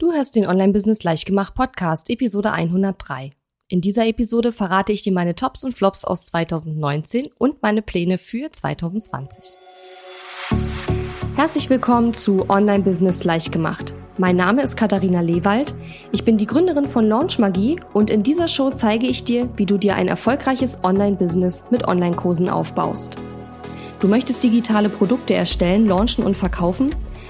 Du hörst den Online-Business Leichtgemacht Podcast, Episode 103. In dieser Episode verrate ich dir meine Tops und Flops aus 2019 und meine Pläne für 2020. Herzlich willkommen zu Online-Business Leichtgemacht. Mein Name ist Katharina Lewald. Ich bin die Gründerin von Launch Magie und in dieser Show zeige ich dir, wie du dir ein erfolgreiches Online-Business mit Online-Kursen aufbaust. Du möchtest digitale Produkte erstellen, launchen und verkaufen?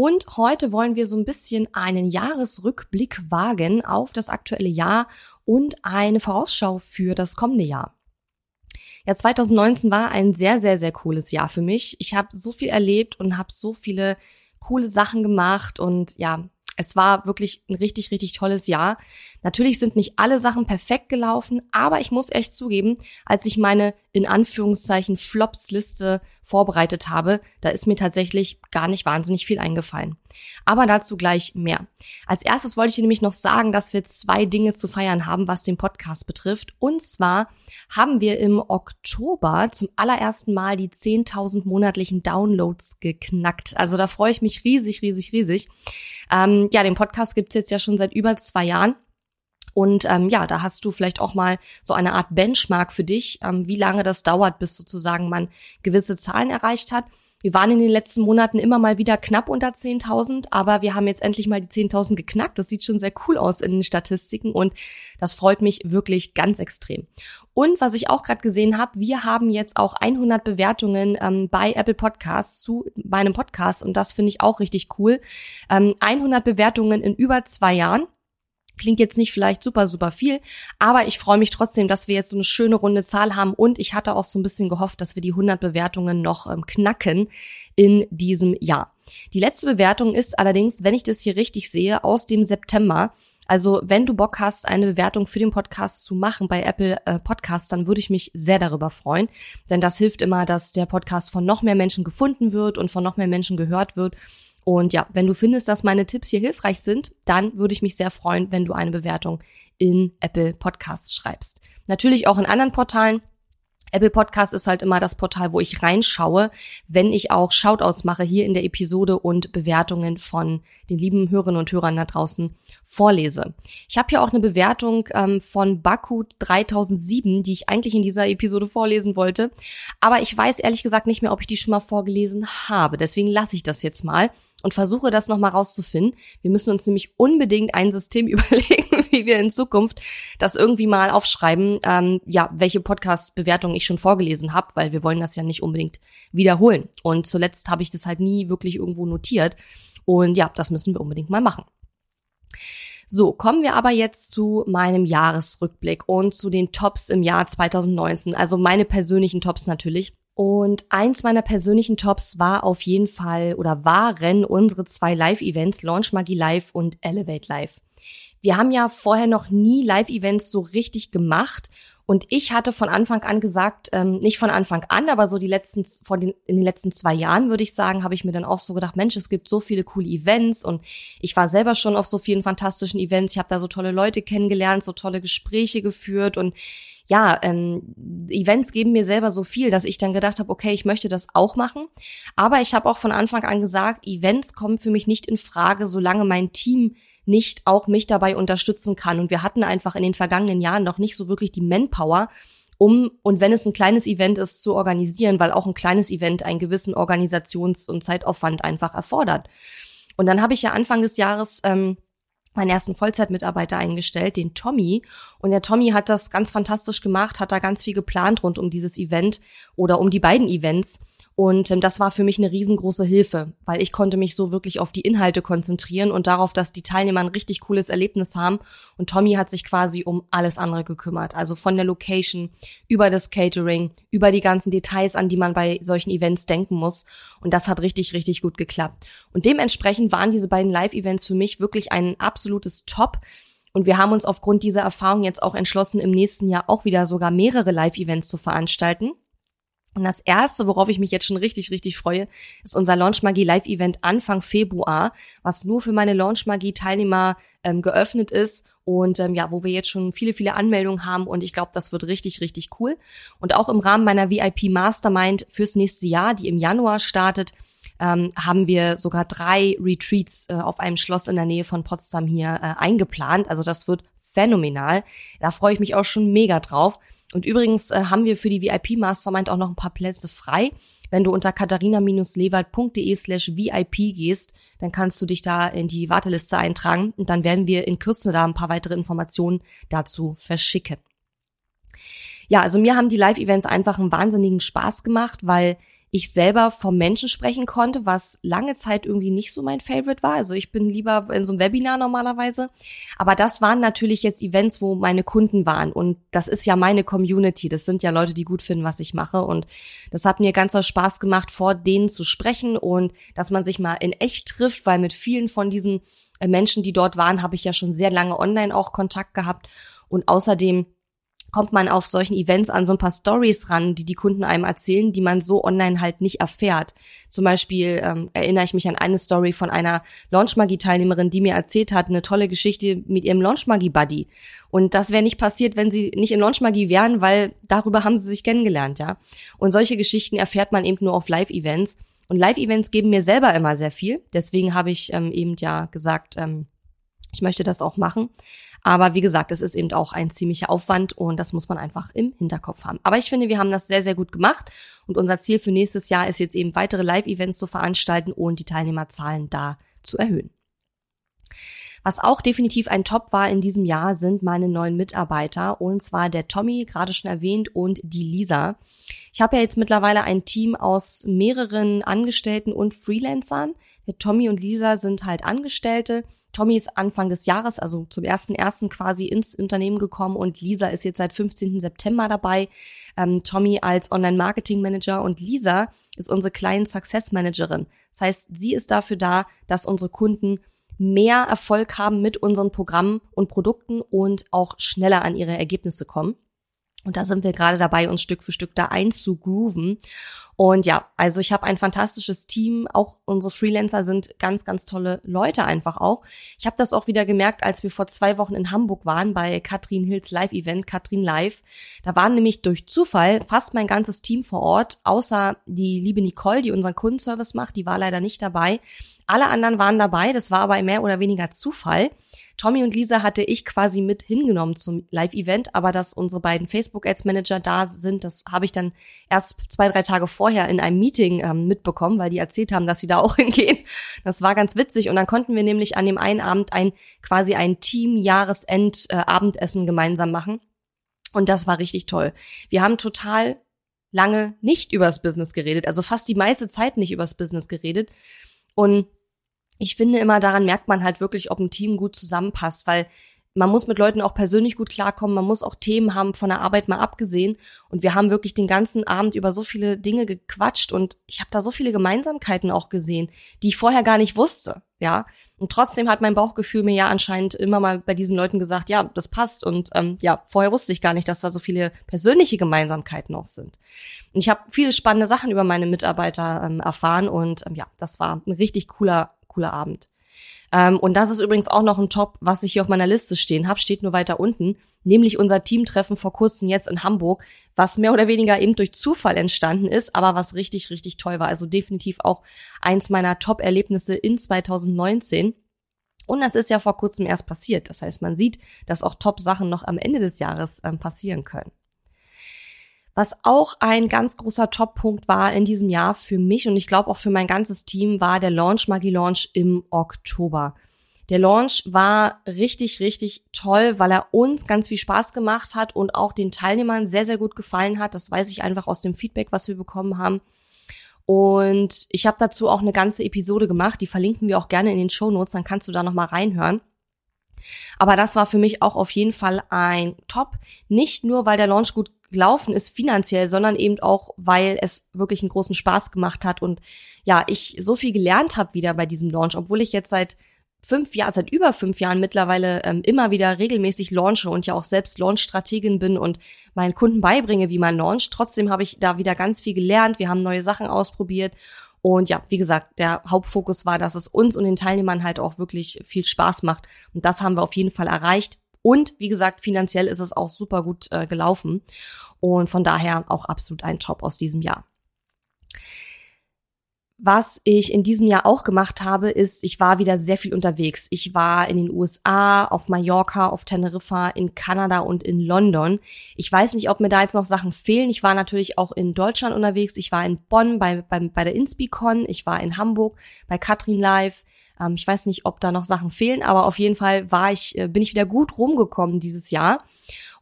und heute wollen wir so ein bisschen einen Jahresrückblick wagen auf das aktuelle Jahr und eine Vorausschau für das kommende Jahr. Ja, 2019 war ein sehr, sehr, sehr cooles Jahr für mich. Ich habe so viel erlebt und habe so viele coole Sachen gemacht und ja, es war wirklich ein richtig, richtig tolles Jahr. Natürlich sind nicht alle Sachen perfekt gelaufen, aber ich muss echt zugeben, als ich meine in Anführungszeichen Flops-Liste vorbereitet habe, da ist mir tatsächlich gar nicht wahnsinnig viel eingefallen. Aber dazu gleich mehr. Als erstes wollte ich dir nämlich noch sagen, dass wir zwei Dinge zu feiern haben, was den Podcast betrifft. Und zwar haben wir im Oktober zum allerersten Mal die 10.000 monatlichen Downloads geknackt. Also da freue ich mich riesig, riesig, riesig. Ähm, ja, den Podcast gibt's jetzt ja schon seit über zwei Jahren. Und ähm, ja, da hast du vielleicht auch mal so eine Art Benchmark für dich, ähm, wie lange das dauert, bis sozusagen man gewisse Zahlen erreicht hat. Wir waren in den letzten Monaten immer mal wieder knapp unter 10.000, aber wir haben jetzt endlich mal die 10.000 geknackt. Das sieht schon sehr cool aus in den Statistiken und das freut mich wirklich ganz extrem. Und was ich auch gerade gesehen habe, wir haben jetzt auch 100 Bewertungen ähm, bei Apple Podcasts zu meinem Podcast und das finde ich auch richtig cool. Ähm, 100 Bewertungen in über zwei Jahren. Klingt jetzt nicht vielleicht super, super viel, aber ich freue mich trotzdem, dass wir jetzt so eine schöne runde Zahl haben und ich hatte auch so ein bisschen gehofft, dass wir die 100 Bewertungen noch ähm, knacken in diesem Jahr. Die letzte Bewertung ist allerdings, wenn ich das hier richtig sehe, aus dem September. Also wenn du Bock hast, eine Bewertung für den Podcast zu machen bei Apple äh, Podcasts, dann würde ich mich sehr darüber freuen, denn das hilft immer, dass der Podcast von noch mehr Menschen gefunden wird und von noch mehr Menschen gehört wird. Und ja, wenn du findest, dass meine Tipps hier hilfreich sind, dann würde ich mich sehr freuen, wenn du eine Bewertung in Apple Podcasts schreibst. Natürlich auch in anderen Portalen. Apple Podcast ist halt immer das Portal, wo ich reinschaue, wenn ich auch Shoutouts mache hier in der Episode und Bewertungen von den lieben Hörerinnen und Hörern da draußen vorlese. Ich habe hier auch eine Bewertung ähm, von Baku 3007, die ich eigentlich in dieser Episode vorlesen wollte, aber ich weiß ehrlich gesagt nicht mehr, ob ich die schon mal vorgelesen habe. Deswegen lasse ich das jetzt mal und versuche das nochmal rauszufinden. Wir müssen uns nämlich unbedingt ein System überlegen, wie wir in Zukunft das irgendwie mal aufschreiben, ähm, ja, welche Podcast-Bewertungen ich schon vorgelesen habe, weil wir wollen das ja nicht unbedingt wiederholen. Und zuletzt habe ich das halt nie wirklich irgendwo notiert. Und ja, das müssen wir unbedingt mal machen. So, kommen wir aber jetzt zu meinem Jahresrückblick und zu den Tops im Jahr 2019. Also meine persönlichen Tops natürlich. Und eins meiner persönlichen Tops war auf jeden Fall oder waren unsere zwei Live-Events, Launch Magie Live und Elevate Live. Wir haben ja vorher noch nie Live-Events so richtig gemacht und ich hatte von Anfang an gesagt, ähm, nicht von Anfang an, aber so die letzten, vor den, in den letzten zwei Jahren würde ich sagen, habe ich mir dann auch so gedacht, Mensch, es gibt so viele coole Events und ich war selber schon auf so vielen fantastischen Events. Ich habe da so tolle Leute kennengelernt, so tolle Gespräche geführt und ja, ähm, Events geben mir selber so viel, dass ich dann gedacht habe, okay, ich möchte das auch machen. Aber ich habe auch von Anfang an gesagt, Events kommen für mich nicht in Frage, solange mein Team nicht auch mich dabei unterstützen kann. Und wir hatten einfach in den vergangenen Jahren noch nicht so wirklich die Manpower, um, und wenn es ein kleines Event ist, zu organisieren, weil auch ein kleines Event einen gewissen Organisations- und Zeitaufwand einfach erfordert. Und dann habe ich ja Anfang des Jahres ähm, meinen ersten Vollzeitmitarbeiter eingestellt, den Tommy. Und der Tommy hat das ganz fantastisch gemacht, hat da ganz viel geplant rund um dieses Event oder um die beiden Events. Und ähm, das war für mich eine riesengroße Hilfe, weil ich konnte mich so wirklich auf die Inhalte konzentrieren und darauf, dass die Teilnehmer ein richtig cooles Erlebnis haben. Und Tommy hat sich quasi um alles andere gekümmert. Also von der Location, über das Catering, über die ganzen Details, an die man bei solchen Events denken muss. Und das hat richtig, richtig gut geklappt. Und dementsprechend waren diese beiden Live-Events für mich wirklich ein absolutes Top. Und wir haben uns aufgrund dieser Erfahrung jetzt auch entschlossen, im nächsten Jahr auch wieder sogar mehrere Live-Events zu veranstalten. Und das erste, worauf ich mich jetzt schon richtig, richtig freue, ist unser Launch Magie Live Event Anfang Februar, was nur für meine Launch Magie Teilnehmer ähm, geöffnet ist und ähm, ja, wo wir jetzt schon viele, viele Anmeldungen haben und ich glaube, das wird richtig, richtig cool. Und auch im Rahmen meiner VIP Mastermind fürs nächste Jahr, die im Januar startet, ähm, haben wir sogar drei Retreats äh, auf einem Schloss in der Nähe von Potsdam hier äh, eingeplant. Also das wird phänomenal. Da freue ich mich auch schon mega drauf. Und übrigens äh, haben wir für die VIP Mastermind auch noch ein paar Plätze frei. Wenn du unter katharina-lewald.de slash VIP gehst, dann kannst du dich da in die Warteliste eintragen und dann werden wir in Kürze da ein paar weitere Informationen dazu verschicken. Ja, also mir haben die Live-Events einfach einen wahnsinnigen Spaß gemacht, weil ich selber vom Menschen sprechen konnte, was lange Zeit irgendwie nicht so mein Favorite war. Also ich bin lieber in so einem Webinar normalerweise. Aber das waren natürlich jetzt Events, wo meine Kunden waren. Und das ist ja meine Community. Das sind ja Leute, die gut finden, was ich mache. Und das hat mir ganz Spaß gemacht, vor denen zu sprechen und dass man sich mal in echt trifft, weil mit vielen von diesen äh, Menschen, die dort waren, habe ich ja schon sehr lange online auch Kontakt gehabt. Und außerdem kommt man auf solchen Events an so ein paar Stories ran, die die Kunden einem erzählen, die man so online halt nicht erfährt. Zum Beispiel ähm, erinnere ich mich an eine Story von einer Launchmagie-Teilnehmerin, die mir erzählt hat, eine tolle Geschichte mit ihrem Launchmagie-Buddy. Und das wäre nicht passiert, wenn sie nicht in Launchmagie wären, weil darüber haben sie sich kennengelernt, ja. Und solche Geschichten erfährt man eben nur auf Live-Events. Und Live-Events geben mir selber immer sehr viel. Deswegen habe ich ähm, eben ja gesagt, ähm, ich möchte das auch machen. Aber wie gesagt, es ist eben auch ein ziemlicher Aufwand und das muss man einfach im Hinterkopf haben. Aber ich finde, wir haben das sehr, sehr gut gemacht und unser Ziel für nächstes Jahr ist jetzt eben weitere Live-Events zu veranstalten und die Teilnehmerzahlen da zu erhöhen. Was auch definitiv ein Top war in diesem Jahr, sind meine neuen Mitarbeiter und zwar der Tommy, gerade schon erwähnt, und die Lisa. Ich habe ja jetzt mittlerweile ein Team aus mehreren Angestellten und Freelancern. Tommy und Lisa sind halt Angestellte Tommy ist Anfang des Jahres, also zum ersten ersten quasi ins Unternehmen gekommen und Lisa ist jetzt seit 15. September dabei. Ähm, Tommy als Online-Marketing-Manager und Lisa ist unsere kleine Success-Managerin. Das heißt, sie ist dafür da, dass unsere Kunden mehr Erfolg haben mit unseren Programmen und Produkten und auch schneller an ihre Ergebnisse kommen. Und da sind wir gerade dabei, uns Stück für Stück da einzugrooven. Und ja, also ich habe ein fantastisches Team. Auch unsere Freelancer sind ganz, ganz tolle Leute einfach auch. Ich habe das auch wieder gemerkt, als wir vor zwei Wochen in Hamburg waren bei Katrin Hills Live-Event, Katrin Live. Da waren nämlich durch Zufall fast mein ganzes Team vor Ort, außer die liebe Nicole, die unseren Kundenservice macht. Die war leider nicht dabei. Alle anderen waren dabei. Das war aber mehr oder weniger Zufall. Tommy und Lisa hatte ich quasi mit hingenommen zum Live-Event, aber dass unsere beiden Facebook-Ads-Manager da sind, das habe ich dann erst zwei, drei Tage vorher in einem Meeting ähm, mitbekommen, weil die erzählt haben, dass sie da auch hingehen. Das war ganz witzig und dann konnten wir nämlich an dem einen Abend ein quasi ein Team-Jahresend-Abendessen gemeinsam machen und das war richtig toll. Wir haben total lange nicht übers Business geredet, also fast die meiste Zeit nicht übers Business geredet und ich finde immer, daran merkt man halt wirklich, ob ein Team gut zusammenpasst, weil man muss mit Leuten auch persönlich gut klarkommen, man muss auch Themen haben von der Arbeit mal abgesehen. Und wir haben wirklich den ganzen Abend über so viele Dinge gequatscht und ich habe da so viele Gemeinsamkeiten auch gesehen, die ich vorher gar nicht wusste, ja. Und trotzdem hat mein Bauchgefühl mir ja anscheinend immer mal bei diesen Leuten gesagt, ja, das passt. Und ähm, ja, vorher wusste ich gar nicht, dass da so viele persönliche Gemeinsamkeiten auch sind. Und ich habe viele spannende Sachen über meine Mitarbeiter ähm, erfahren und ähm, ja, das war ein richtig cooler cooler Abend. Ähm, und das ist übrigens auch noch ein Top, was ich hier auf meiner Liste stehen habe, steht nur weiter unten, nämlich unser Teamtreffen vor kurzem jetzt in Hamburg, was mehr oder weniger eben durch Zufall entstanden ist, aber was richtig, richtig toll war. Also definitiv auch eins meiner Top-Erlebnisse in 2019. Und das ist ja vor kurzem erst passiert. Das heißt, man sieht, dass auch Top-Sachen noch am Ende des Jahres ähm, passieren können. Was auch ein ganz großer Top-Punkt war in diesem Jahr für mich und ich glaube auch für mein ganzes Team war der Launch Magie Launch im Oktober. Der Launch war richtig, richtig toll, weil er uns ganz viel Spaß gemacht hat und auch den Teilnehmern sehr, sehr gut gefallen hat. Das weiß ich einfach aus dem Feedback, was wir bekommen haben. Und ich habe dazu auch eine ganze Episode gemacht, die verlinken wir auch gerne in den Show Notes, dann kannst du da nochmal reinhören. Aber das war für mich auch auf jeden Fall ein Top. Nicht nur, weil der Launch gut gelaufen ist finanziell, sondern eben auch, weil es wirklich einen großen Spaß gemacht hat und ja, ich so viel gelernt habe wieder bei diesem Launch, obwohl ich jetzt seit fünf Jahren, seit über fünf Jahren mittlerweile ähm, immer wieder regelmäßig launche und ja auch selbst Launch-Strategin bin und meinen Kunden beibringe, wie man launcht. Trotzdem habe ich da wieder ganz viel gelernt. Wir haben neue Sachen ausprobiert. Und ja, wie gesagt, der Hauptfokus war, dass es uns und den Teilnehmern halt auch wirklich viel Spaß macht. Und das haben wir auf jeden Fall erreicht. Und wie gesagt, finanziell ist es auch super gut äh, gelaufen. Und von daher auch absolut ein Job aus diesem Jahr. Was ich in diesem Jahr auch gemacht habe, ist, ich war wieder sehr viel unterwegs. Ich war in den USA, auf Mallorca, auf Teneriffa, in Kanada und in London. Ich weiß nicht, ob mir da jetzt noch Sachen fehlen. Ich war natürlich auch in Deutschland unterwegs. Ich war in Bonn bei, bei, bei der Inspicon. Ich war in Hamburg bei Katrin Live. Ähm, ich weiß nicht, ob da noch Sachen fehlen, aber auf jeden Fall war ich, äh, bin ich wieder gut rumgekommen dieses Jahr.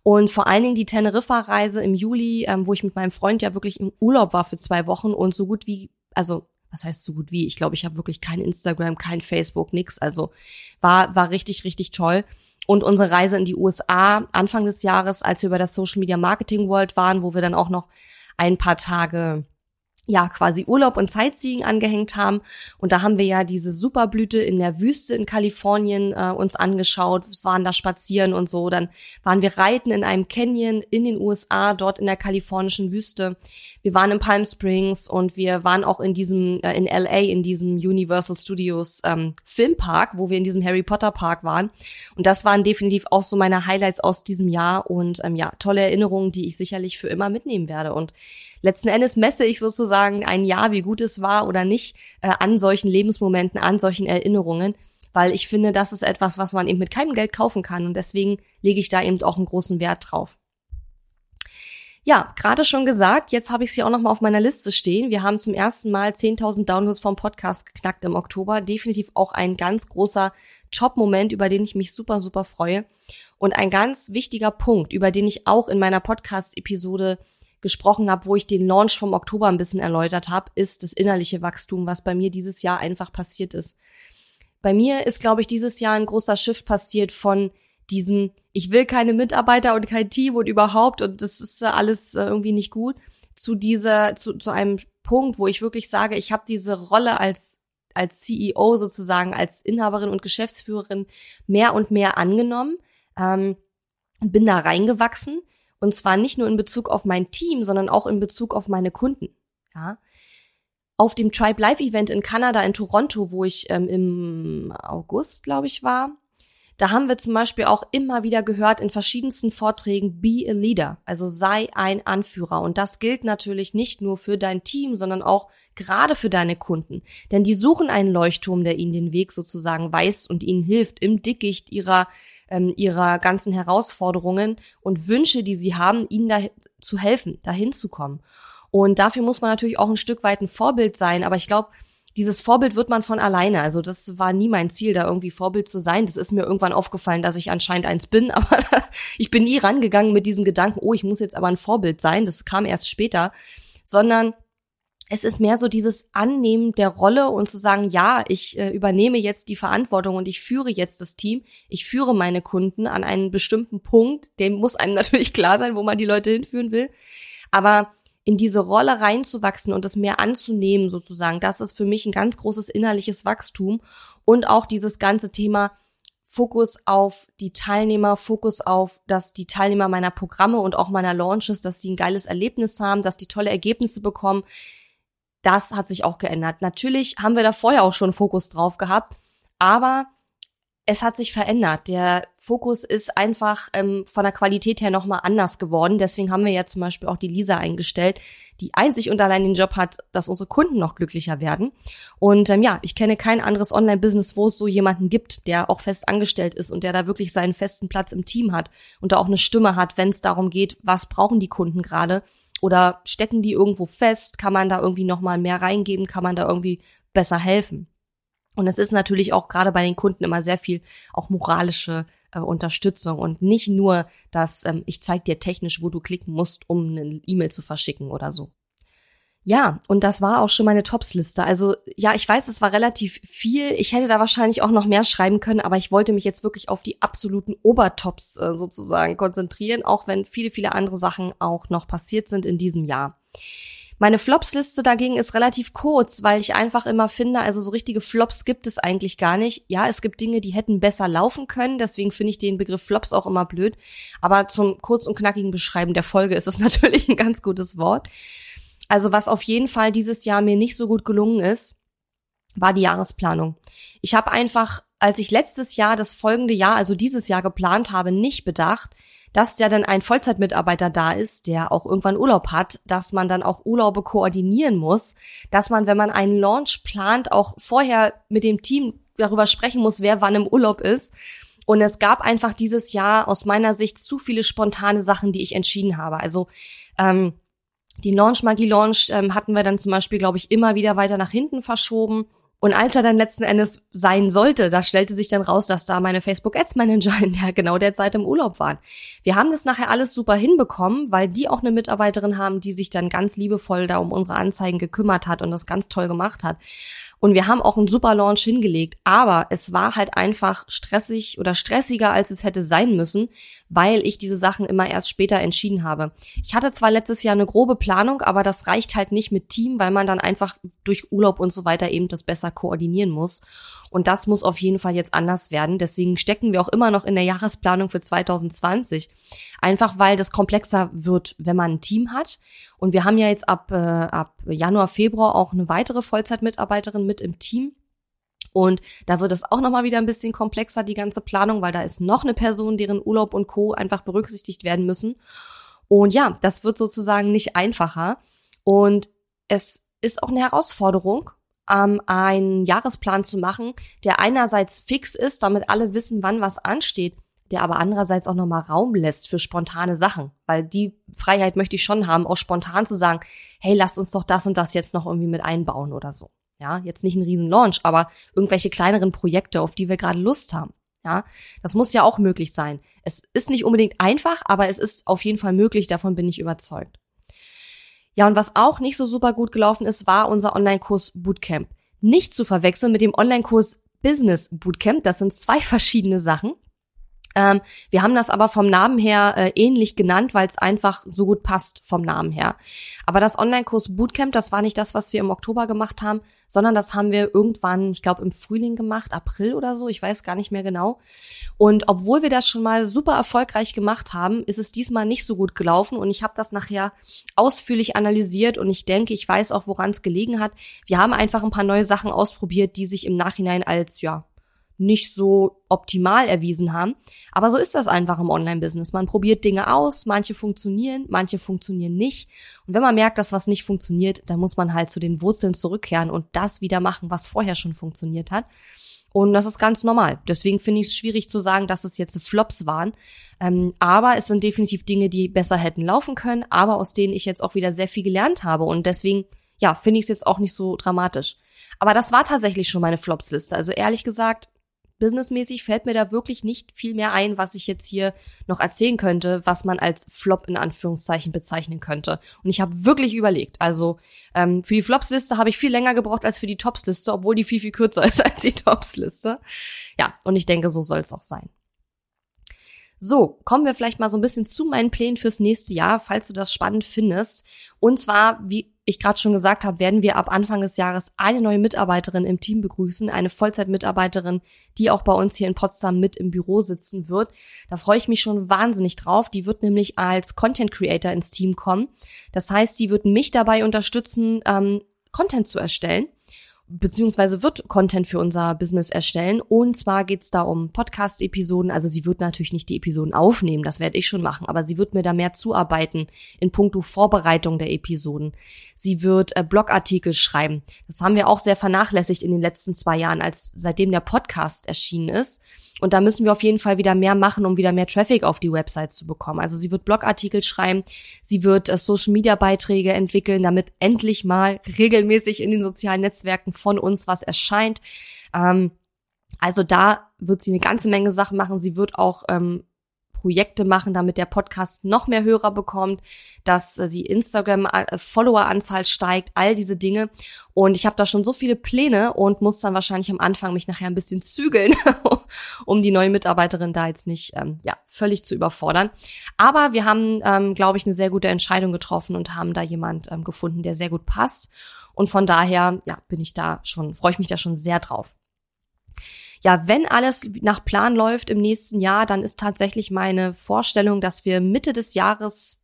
Und vor allen Dingen die Teneriffa-Reise im Juli, ähm, wo ich mit meinem Freund ja wirklich im Urlaub war für zwei Wochen und so gut wie, also was heißt so gut wie? Ich glaube, ich habe wirklich kein Instagram, kein Facebook, nix. Also war, war richtig, richtig toll. Und unsere Reise in die USA Anfang des Jahres, als wir bei der Social Media Marketing World waren, wo wir dann auch noch ein paar Tage ja quasi Urlaub und Sightseeing angehängt haben. Und da haben wir ja diese Superblüte in der Wüste in Kalifornien äh, uns angeschaut, waren da spazieren und so. Dann waren wir reiten in einem Canyon in den USA, dort in der kalifornischen Wüste. Wir waren in Palm Springs und wir waren auch in diesem, äh, in LA, in diesem Universal Studios ähm, Filmpark, wo wir in diesem Harry Potter Park waren. Und das waren definitiv auch so meine Highlights aus diesem Jahr und ähm, ja, tolle Erinnerungen, die ich sicherlich für immer mitnehmen werde. Und letzten Endes messe ich sozusagen ein Jahr, wie gut es war oder nicht, äh, an solchen Lebensmomenten, an solchen Erinnerungen, weil ich finde, das ist etwas, was man eben mit keinem Geld kaufen kann und deswegen lege ich da eben auch einen großen Wert drauf. Ja, gerade schon gesagt, jetzt habe ich sie auch noch mal auf meiner Liste stehen. Wir haben zum ersten Mal 10.000 Downloads vom Podcast geknackt im Oktober. Definitiv auch ein ganz großer Job-Moment, über den ich mich super, super freue. Und ein ganz wichtiger Punkt, über den ich auch in meiner Podcast-Episode gesprochen habe, wo ich den Launch vom Oktober ein bisschen erläutert habe, ist das innerliche Wachstum, was bei mir dieses Jahr einfach passiert ist. Bei mir ist, glaube ich, dieses Jahr ein großer Shift passiert von diesem, ich will keine Mitarbeiter und kein Team und überhaupt und das ist alles äh, irgendwie nicht gut, zu dieser, zu, zu einem Punkt, wo ich wirklich sage, ich habe diese Rolle als als CEO sozusagen, als Inhaberin und Geschäftsführerin mehr und mehr angenommen, ähm, bin da reingewachsen und zwar nicht nur in Bezug auf mein Team, sondern auch in Bezug auf meine Kunden. Ja. Auf dem Tribe Live Event in Kanada, in Toronto, wo ich ähm, im August, glaube ich, war, da haben wir zum Beispiel auch immer wieder gehört in verschiedensten Vorträgen, be a leader, also sei ein Anführer. Und das gilt natürlich nicht nur für dein Team, sondern auch gerade für deine Kunden. Denn die suchen einen Leuchtturm, der ihnen den Weg sozusagen weist und ihnen hilft im Dickicht ihrer ähm, ihrer ganzen Herausforderungen und Wünsche, die sie haben, ihnen da zu helfen, dahin zu kommen. Und dafür muss man natürlich auch ein Stück weit ein Vorbild sein. Aber ich glaube, dieses Vorbild wird man von alleine. Also das war nie mein Ziel, da irgendwie Vorbild zu sein. Das ist mir irgendwann aufgefallen, dass ich anscheinend eins bin, aber ich bin nie rangegangen mit diesem Gedanken, oh, ich muss jetzt aber ein Vorbild sein. Das kam erst später, sondern es ist mehr so dieses Annehmen der Rolle und zu sagen, ja, ich äh, übernehme jetzt die Verantwortung und ich führe jetzt das Team, ich führe meine Kunden an einen bestimmten Punkt, dem muss einem natürlich klar sein, wo man die Leute hinführen will. Aber in diese Rolle reinzuwachsen und das mehr anzunehmen sozusagen, das ist für mich ein ganz großes innerliches Wachstum und auch dieses ganze Thema Fokus auf die Teilnehmer, Fokus auf, dass die Teilnehmer meiner Programme und auch meiner Launches, dass sie ein geiles Erlebnis haben, dass die tolle Ergebnisse bekommen, das hat sich auch geändert. Natürlich haben wir da vorher auch schon Fokus drauf gehabt, aber es hat sich verändert. Der Fokus ist einfach ähm, von der Qualität her nochmal anders geworden. Deswegen haben wir ja zum Beispiel auch die Lisa eingestellt, die einzig und allein den Job hat, dass unsere Kunden noch glücklicher werden. Und ähm, ja, ich kenne kein anderes Online-Business, wo es so jemanden gibt, der auch fest angestellt ist und der da wirklich seinen festen Platz im Team hat und da auch eine Stimme hat, wenn es darum geht, was brauchen die Kunden gerade oder stecken die irgendwo fest? Kann man da irgendwie nochmal mehr reingeben? Kann man da irgendwie besser helfen? Und es ist natürlich auch gerade bei den Kunden immer sehr viel auch moralische äh, Unterstützung und nicht nur, dass ähm, ich zeige dir technisch, wo du klicken musst, um eine E-Mail zu verschicken oder so. Ja, und das war auch schon meine Tops-Liste. Also ja, ich weiß, es war relativ viel. Ich hätte da wahrscheinlich auch noch mehr schreiben können, aber ich wollte mich jetzt wirklich auf die absoluten Obertops äh, sozusagen konzentrieren, auch wenn viele, viele andere Sachen auch noch passiert sind in diesem Jahr. Meine Flops-Liste dagegen ist relativ kurz, weil ich einfach immer finde, also so richtige Flops gibt es eigentlich gar nicht. Ja, es gibt Dinge, die hätten besser laufen können, deswegen finde ich den Begriff Flops auch immer blöd. Aber zum kurz und knackigen Beschreiben der Folge ist es natürlich ein ganz gutes Wort. Also was auf jeden Fall dieses Jahr mir nicht so gut gelungen ist, war die Jahresplanung. Ich habe einfach, als ich letztes Jahr das folgende Jahr, also dieses Jahr geplant habe, nicht bedacht, dass ja dann ein Vollzeitmitarbeiter da ist, der auch irgendwann Urlaub hat, dass man dann auch Urlaube koordinieren muss, dass man, wenn man einen Launch plant, auch vorher mit dem Team darüber sprechen muss, wer wann im Urlaub ist. Und es gab einfach dieses Jahr aus meiner Sicht zu viele spontane Sachen, die ich entschieden habe. Also ähm, die Launch Magie Launch ähm, hatten wir dann zum Beispiel, glaube ich, immer wieder weiter nach hinten verschoben. Und als er dann letzten Endes sein sollte, da stellte sich dann raus, dass da meine Facebook Ads Manager in der genau der Zeit im Urlaub waren. Wir haben das nachher alles super hinbekommen, weil die auch eine Mitarbeiterin haben, die sich dann ganz liebevoll da um unsere Anzeigen gekümmert hat und das ganz toll gemacht hat. Und wir haben auch einen super Launch hingelegt, aber es war halt einfach stressig oder stressiger, als es hätte sein müssen, weil ich diese Sachen immer erst später entschieden habe. Ich hatte zwar letztes Jahr eine grobe Planung, aber das reicht halt nicht mit Team, weil man dann einfach durch Urlaub und so weiter eben das besser koordinieren muss. Und das muss auf jeden Fall jetzt anders werden. Deswegen stecken wir auch immer noch in der Jahresplanung für 2020. Einfach weil das komplexer wird, wenn man ein Team hat. Und wir haben ja jetzt ab, äh, ab Januar, Februar auch eine weitere Vollzeitmitarbeiterin mit im Team. Und da wird es auch nochmal wieder ein bisschen komplexer, die ganze Planung, weil da ist noch eine Person, deren Urlaub und Co. einfach berücksichtigt werden müssen. Und ja, das wird sozusagen nicht einfacher. Und es ist auch eine Herausforderung, ähm, einen Jahresplan zu machen, der einerseits fix ist, damit alle wissen, wann was ansteht, der aber andererseits auch nochmal Raum lässt für spontane Sachen. Weil die Freiheit möchte ich schon haben, auch spontan zu sagen, hey, lass uns doch das und das jetzt noch irgendwie mit einbauen oder so. Ja, jetzt nicht ein riesen Launch, aber irgendwelche kleineren Projekte, auf die wir gerade Lust haben. Ja, das muss ja auch möglich sein. Es ist nicht unbedingt einfach, aber es ist auf jeden Fall möglich, davon bin ich überzeugt. Ja, und was auch nicht so super gut gelaufen ist, war unser Online-Kurs Bootcamp. Nicht zu verwechseln mit dem Online-Kurs Business Bootcamp. Das sind zwei verschiedene Sachen. Ähm, wir haben das aber vom Namen her äh, ähnlich genannt, weil es einfach so gut passt vom Namen her. Aber das Online-Kurs Bootcamp, das war nicht das, was wir im Oktober gemacht haben, sondern das haben wir irgendwann, ich glaube im Frühling gemacht, April oder so, ich weiß gar nicht mehr genau. Und obwohl wir das schon mal super erfolgreich gemacht haben, ist es diesmal nicht so gut gelaufen und ich habe das nachher ausführlich analysiert und ich denke, ich weiß auch, woran es gelegen hat. Wir haben einfach ein paar neue Sachen ausprobiert, die sich im Nachhinein als ja nicht so optimal erwiesen haben. Aber so ist das einfach im Online-Business. Man probiert Dinge aus, manche funktionieren, manche funktionieren nicht. Und wenn man merkt, dass was nicht funktioniert, dann muss man halt zu den Wurzeln zurückkehren und das wieder machen, was vorher schon funktioniert hat. Und das ist ganz normal. Deswegen finde ich es schwierig zu sagen, dass es jetzt Flops waren. Ähm, aber es sind definitiv Dinge, die besser hätten laufen können, aber aus denen ich jetzt auch wieder sehr viel gelernt habe. Und deswegen, ja, finde ich es jetzt auch nicht so dramatisch. Aber das war tatsächlich schon meine Flops-Liste. Also ehrlich gesagt, businessmäßig fällt mir da wirklich nicht viel mehr ein, was ich jetzt hier noch erzählen könnte, was man als Flop in Anführungszeichen bezeichnen könnte. Und ich habe wirklich überlegt. Also ähm, für die Flops-Liste habe ich viel länger gebraucht als für die Tops-Liste, obwohl die viel, viel kürzer ist als die Tops-Liste. Ja, und ich denke, so soll es auch sein. So, kommen wir vielleicht mal so ein bisschen zu meinen Plänen fürs nächste Jahr, falls du das spannend findest. Und zwar, wie ich gerade schon gesagt habe, werden wir ab Anfang des Jahres eine neue Mitarbeiterin im Team begrüßen, eine Vollzeitmitarbeiterin, die auch bei uns hier in Potsdam mit im Büro sitzen wird. Da freue ich mich schon wahnsinnig drauf. Die wird nämlich als Content Creator ins Team kommen. Das heißt, die wird mich dabei unterstützen, ähm, Content zu erstellen beziehungsweise wird Content für unser Business erstellen. Und zwar geht's da um Podcast-Episoden. Also sie wird natürlich nicht die Episoden aufnehmen, das werde ich schon machen, aber sie wird mir da mehr zuarbeiten in puncto Vorbereitung der Episoden. Sie wird äh, Blogartikel schreiben. Das haben wir auch sehr vernachlässigt in den letzten zwei Jahren, als seitdem der Podcast erschienen ist. Und da müssen wir auf jeden Fall wieder mehr machen, um wieder mehr Traffic auf die Website zu bekommen. Also sie wird Blogartikel schreiben, sie wird äh, Social Media Beiträge entwickeln, damit endlich mal regelmäßig in den sozialen Netzwerken von uns was erscheint. Ähm, also da wird sie eine ganze Menge Sachen machen. Sie wird auch ähm, Projekte machen, damit der Podcast noch mehr Hörer bekommt, dass äh, die Instagram-Follower-Anzahl steigt, all diese Dinge. Und ich habe da schon so viele Pläne und muss dann wahrscheinlich am Anfang mich nachher ein bisschen zügeln, um die neue Mitarbeiterin da jetzt nicht ähm, ja, völlig zu überfordern. Aber wir haben, ähm, glaube ich, eine sehr gute Entscheidung getroffen und haben da jemand ähm, gefunden, der sehr gut passt. Und von daher, ja, bin ich da schon, freue ich mich da schon sehr drauf. Ja, wenn alles nach Plan läuft im nächsten Jahr, dann ist tatsächlich meine Vorstellung, dass wir Mitte des Jahres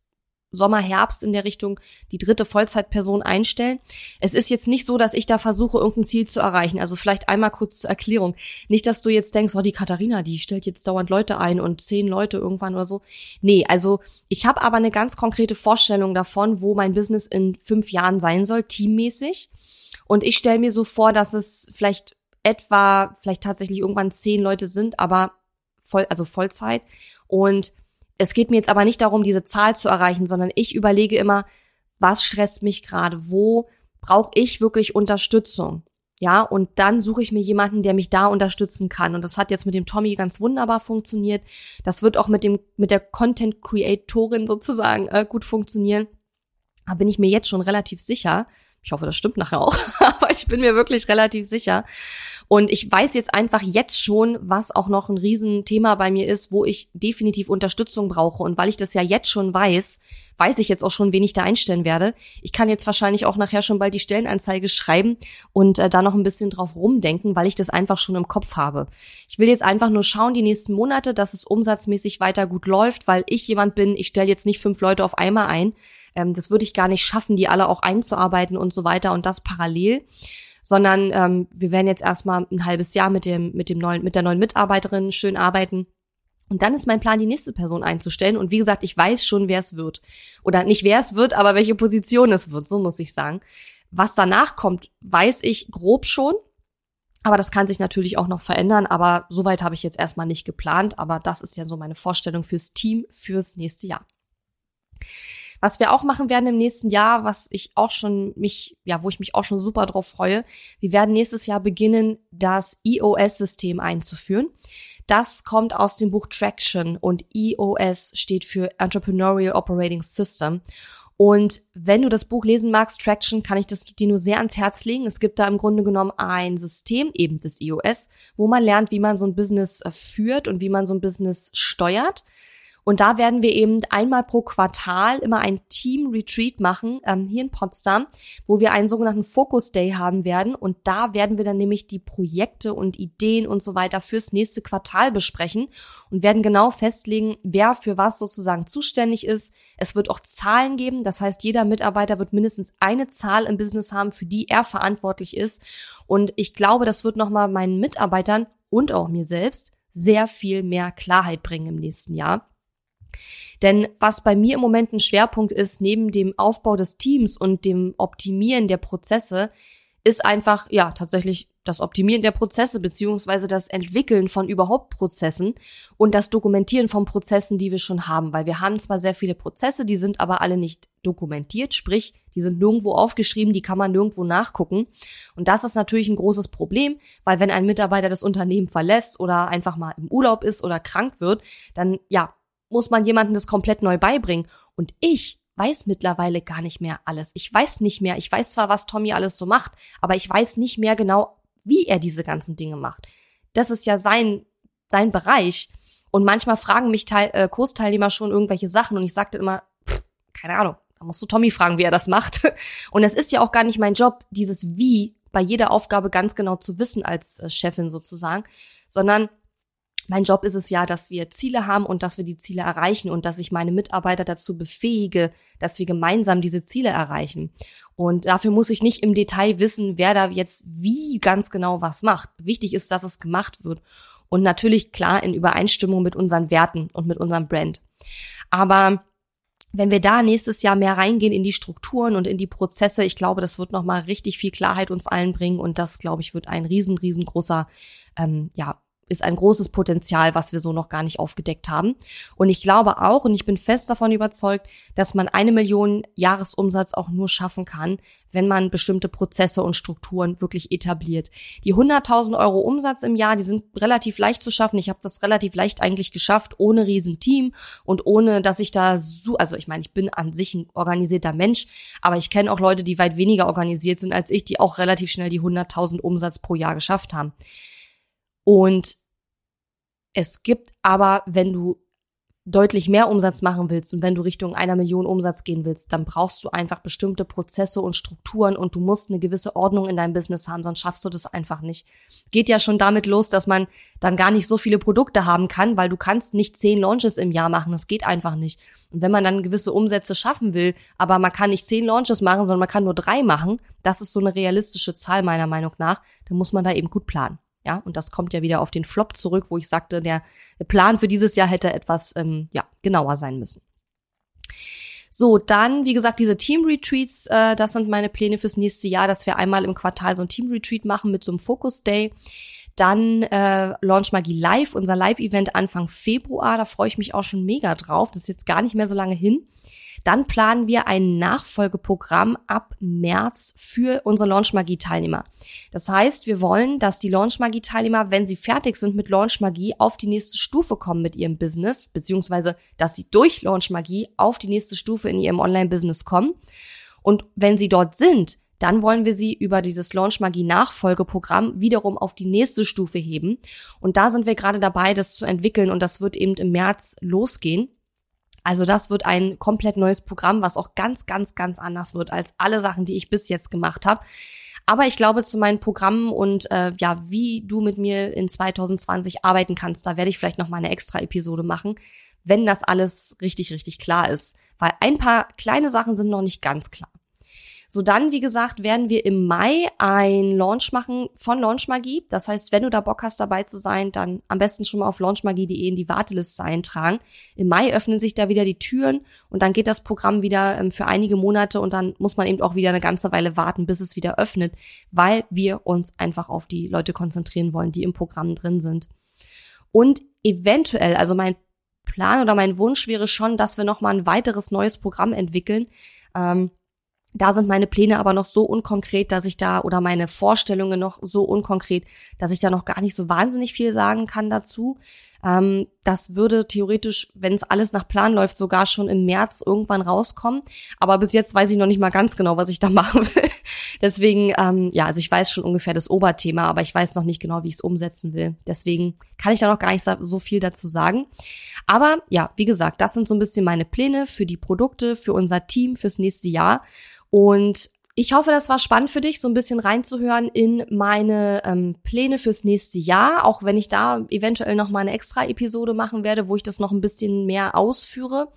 Sommer, Herbst in der Richtung die dritte Vollzeitperson einstellen. Es ist jetzt nicht so, dass ich da versuche, irgendein Ziel zu erreichen. Also vielleicht einmal kurz zur Erklärung. Nicht, dass du jetzt denkst, oh, die Katharina, die stellt jetzt dauernd Leute ein und zehn Leute irgendwann oder so. Nee, also ich habe aber eine ganz konkrete Vorstellung davon, wo mein Business in fünf Jahren sein soll, teammäßig. Und ich stelle mir so vor, dass es vielleicht etwa, vielleicht tatsächlich irgendwann zehn Leute sind, aber voll, also Vollzeit. Und es geht mir jetzt aber nicht darum, diese Zahl zu erreichen, sondern ich überlege immer, was stresst mich gerade? Wo brauche ich wirklich Unterstützung? Ja, und dann suche ich mir jemanden, der mich da unterstützen kann. Und das hat jetzt mit dem Tommy ganz wunderbar funktioniert. Das wird auch mit dem, mit der Content Creatorin sozusagen äh, gut funktionieren. Da bin ich mir jetzt schon relativ sicher. Ich hoffe, das stimmt nachher auch. Aber ich bin mir wirklich relativ sicher. Und ich weiß jetzt einfach jetzt schon, was auch noch ein Riesenthema bei mir ist, wo ich definitiv Unterstützung brauche. Und weil ich das ja jetzt schon weiß, weiß ich jetzt auch schon, wen ich da einstellen werde. Ich kann jetzt wahrscheinlich auch nachher schon bald die Stellenanzeige schreiben und äh, da noch ein bisschen drauf rumdenken, weil ich das einfach schon im Kopf habe. Ich will jetzt einfach nur schauen, die nächsten Monate, dass es umsatzmäßig weiter gut läuft, weil ich jemand bin, ich stelle jetzt nicht fünf Leute auf einmal ein. Ähm, das würde ich gar nicht schaffen, die alle auch einzuarbeiten und so weiter und das parallel sondern ähm, wir werden jetzt erstmal ein halbes Jahr mit dem, mit dem neuen, mit der neuen Mitarbeiterin schön arbeiten. Und dann ist mein Plan, die nächste Person einzustellen. Und wie gesagt, ich weiß schon, wer es wird. Oder nicht wer es wird, aber welche Position es wird, so muss ich sagen. Was danach kommt, weiß ich grob schon. Aber das kann sich natürlich auch noch verändern. Aber soweit habe ich jetzt erstmal nicht geplant. Aber das ist ja so meine Vorstellung fürs Team fürs nächste Jahr. Was wir auch machen werden im nächsten Jahr, was ich auch schon mich, ja, wo ich mich auch schon super drauf freue, wir werden nächstes Jahr beginnen, das EOS-System einzuführen. Das kommt aus dem Buch Traction und EOS steht für Entrepreneurial Operating System. Und wenn du das Buch lesen magst, Traction, kann ich das dir nur sehr ans Herz legen. Es gibt da im Grunde genommen ein System, eben das EOS, wo man lernt, wie man so ein Business äh, führt und wie man so ein Business steuert. Und da werden wir eben einmal pro Quartal immer ein Team-Retreat machen, ähm, hier in Potsdam, wo wir einen sogenannten Focus Day haben werden. Und da werden wir dann nämlich die Projekte und Ideen und so weiter fürs nächste Quartal besprechen und werden genau festlegen, wer für was sozusagen zuständig ist. Es wird auch Zahlen geben. Das heißt, jeder Mitarbeiter wird mindestens eine Zahl im Business haben, für die er verantwortlich ist. Und ich glaube, das wird nochmal meinen Mitarbeitern und auch mir selbst sehr viel mehr Klarheit bringen im nächsten Jahr. Denn was bei mir im Moment ein Schwerpunkt ist, neben dem Aufbau des Teams und dem Optimieren der Prozesse, ist einfach, ja, tatsächlich das Optimieren der Prozesse beziehungsweise das Entwickeln von überhaupt Prozessen und das Dokumentieren von Prozessen, die wir schon haben, weil wir haben zwar sehr viele Prozesse, die sind aber alle nicht dokumentiert, sprich, die sind nirgendwo aufgeschrieben, die kann man nirgendwo nachgucken. Und das ist natürlich ein großes Problem, weil wenn ein Mitarbeiter das Unternehmen verlässt oder einfach mal im Urlaub ist oder krank wird, dann ja, muss man jemandem das komplett neu beibringen. Und ich weiß mittlerweile gar nicht mehr alles. Ich weiß nicht mehr. Ich weiß zwar, was Tommy alles so macht, aber ich weiß nicht mehr genau, wie er diese ganzen Dinge macht. Das ist ja sein, sein Bereich. Und manchmal fragen mich Teil, äh, Kursteilnehmer schon irgendwelche Sachen und ich sagte immer, pff, keine Ahnung, da musst du Tommy fragen, wie er das macht. Und es ist ja auch gar nicht mein Job, dieses Wie bei jeder Aufgabe ganz genau zu wissen als äh, Chefin sozusagen, sondern mein Job ist es ja, dass wir Ziele haben und dass wir die Ziele erreichen und dass ich meine Mitarbeiter dazu befähige, dass wir gemeinsam diese Ziele erreichen. Und dafür muss ich nicht im Detail wissen, wer da jetzt wie ganz genau was macht. Wichtig ist, dass es gemacht wird. Und natürlich klar in Übereinstimmung mit unseren Werten und mit unserem Brand. Aber wenn wir da nächstes Jahr mehr reingehen in die Strukturen und in die Prozesse, ich glaube, das wird nochmal richtig viel Klarheit uns allen bringen und das, glaube ich, wird ein riesen, riesengroßer ähm, ja, ist ein großes Potenzial, was wir so noch gar nicht aufgedeckt haben. Und ich glaube auch, und ich bin fest davon überzeugt, dass man eine Million Jahresumsatz auch nur schaffen kann, wenn man bestimmte Prozesse und Strukturen wirklich etabliert. Die 100.000 Euro Umsatz im Jahr, die sind relativ leicht zu schaffen. Ich habe das relativ leicht eigentlich geschafft, ohne Riesenteam und ohne, dass ich da so, also ich meine, ich bin an sich ein organisierter Mensch, aber ich kenne auch Leute, die weit weniger organisiert sind als ich, die auch relativ schnell die 100.000 Umsatz pro Jahr geschafft haben. Und es gibt aber, wenn du deutlich mehr Umsatz machen willst und wenn du Richtung einer Million Umsatz gehen willst, dann brauchst du einfach bestimmte Prozesse und Strukturen und du musst eine gewisse Ordnung in deinem Business haben, sonst schaffst du das einfach nicht. Geht ja schon damit los, dass man dann gar nicht so viele Produkte haben kann, weil du kannst nicht zehn Launches im Jahr machen. Das geht einfach nicht. Und wenn man dann gewisse Umsätze schaffen will, aber man kann nicht zehn Launches machen, sondern man kann nur drei machen, das ist so eine realistische Zahl meiner Meinung nach, dann muss man da eben gut planen. Ja, und das kommt ja wieder auf den Flop zurück, wo ich sagte, der Plan für dieses Jahr hätte etwas ähm, ja, genauer sein müssen. So, dann, wie gesagt, diese Team-Retreats, äh, das sind meine Pläne fürs nächste Jahr, dass wir einmal im Quartal so ein Team-Retreat machen mit so einem Focus-Day. Dann äh, Launch Magie Live, unser Live-Event Anfang Februar. Da freue ich mich auch schon mega drauf. Das ist jetzt gar nicht mehr so lange hin. Dann planen wir ein Nachfolgeprogramm ab März für unsere Launch Magie Teilnehmer. Das heißt, wir wollen, dass die Launch Magie Teilnehmer, wenn sie fertig sind mit Launch Magie, auf die nächste Stufe kommen mit ihrem Business, beziehungsweise, dass sie durch Launch Magie auf die nächste Stufe in ihrem Online-Business kommen. Und wenn sie dort sind, dann wollen wir sie über dieses Launch Magie Nachfolgeprogramm wiederum auf die nächste Stufe heben. Und da sind wir gerade dabei, das zu entwickeln und das wird eben im März losgehen. Also das wird ein komplett neues Programm, was auch ganz, ganz, ganz anders wird als alle Sachen, die ich bis jetzt gemacht habe. Aber ich glaube, zu meinen Programmen und äh, ja, wie du mit mir in 2020 arbeiten kannst, da werde ich vielleicht noch mal eine extra Episode machen, wenn das alles richtig, richtig klar ist. Weil ein paar kleine Sachen sind noch nicht ganz klar. So dann, wie gesagt, werden wir im Mai ein Launch machen von Launch Magie. Das heißt, wenn du da Bock hast, dabei zu sein, dann am besten schon mal auf launchmagie.de in die Warteliste eintragen. Im Mai öffnen sich da wieder die Türen und dann geht das Programm wieder ähm, für einige Monate und dann muss man eben auch wieder eine ganze Weile warten, bis es wieder öffnet, weil wir uns einfach auf die Leute konzentrieren wollen, die im Programm drin sind. Und eventuell, also mein Plan oder mein Wunsch wäre schon, dass wir noch mal ein weiteres neues Programm entwickeln. Ähm, da sind meine Pläne aber noch so unkonkret, dass ich da oder meine Vorstellungen noch so unkonkret, dass ich da noch gar nicht so wahnsinnig viel sagen kann dazu. Ähm, das würde theoretisch, wenn es alles nach Plan läuft, sogar schon im März irgendwann rauskommen. Aber bis jetzt weiß ich noch nicht mal ganz genau, was ich da machen will. Deswegen, ähm, ja, also ich weiß schon ungefähr das Oberthema, aber ich weiß noch nicht genau, wie ich es umsetzen will. Deswegen kann ich da noch gar nicht so viel dazu sagen. Aber ja, wie gesagt, das sind so ein bisschen meine Pläne für die Produkte, für unser Team, fürs nächste Jahr. Und ich hoffe, das war spannend für dich, so ein bisschen reinzuhören in meine ähm, Pläne fürs nächste Jahr, auch wenn ich da eventuell noch mal eine extra Episode machen werde, wo ich das noch ein bisschen mehr ausführe.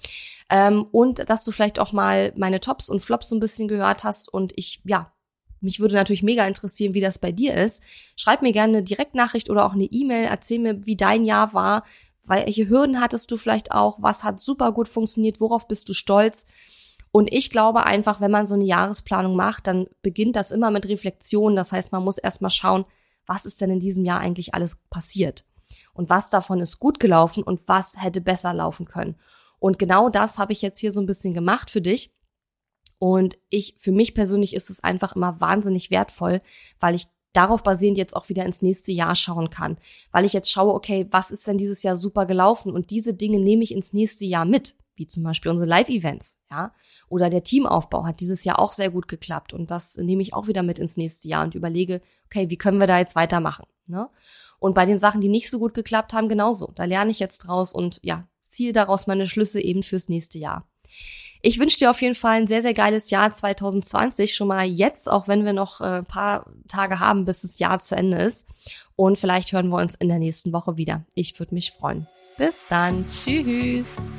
Ähm, und dass du vielleicht auch mal meine Tops und Flops so ein bisschen gehört hast. Und ich, ja, mich würde natürlich mega interessieren, wie das bei dir ist. Schreib mir gerne eine Direktnachricht oder auch eine E-Mail. Erzähl mir, wie dein Jahr war. Welche Hürden hattest du vielleicht auch? Was hat super gut funktioniert? Worauf bist du stolz? Und ich glaube einfach, wenn man so eine Jahresplanung macht, dann beginnt das immer mit Reflexion. Das heißt, man muss erstmal schauen, was ist denn in diesem Jahr eigentlich alles passiert? Und was davon ist gut gelaufen und was hätte besser laufen können? Und genau das habe ich jetzt hier so ein bisschen gemacht für dich. Und ich, für mich persönlich ist es einfach immer wahnsinnig wertvoll, weil ich darauf basierend jetzt auch wieder ins nächste Jahr schauen kann. Weil ich jetzt schaue, okay, was ist denn dieses Jahr super gelaufen? Und diese Dinge nehme ich ins nächste Jahr mit wie zum Beispiel unsere Live-Events, ja, oder der Teamaufbau hat dieses Jahr auch sehr gut geklappt und das nehme ich auch wieder mit ins nächste Jahr und überlege, okay, wie können wir da jetzt weitermachen, ne? Und bei den Sachen, die nicht so gut geklappt haben, genauso. Da lerne ich jetzt draus und ja, ziehe daraus meine Schlüsse eben fürs nächste Jahr. Ich wünsche dir auf jeden Fall ein sehr, sehr geiles Jahr 2020, schon mal jetzt, auch wenn wir noch äh, paar Tage haben, bis das Jahr zu Ende ist. Und vielleicht hören wir uns in der nächsten Woche wieder. Ich würde mich freuen. Bis dann. Tschüss.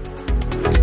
Thank you.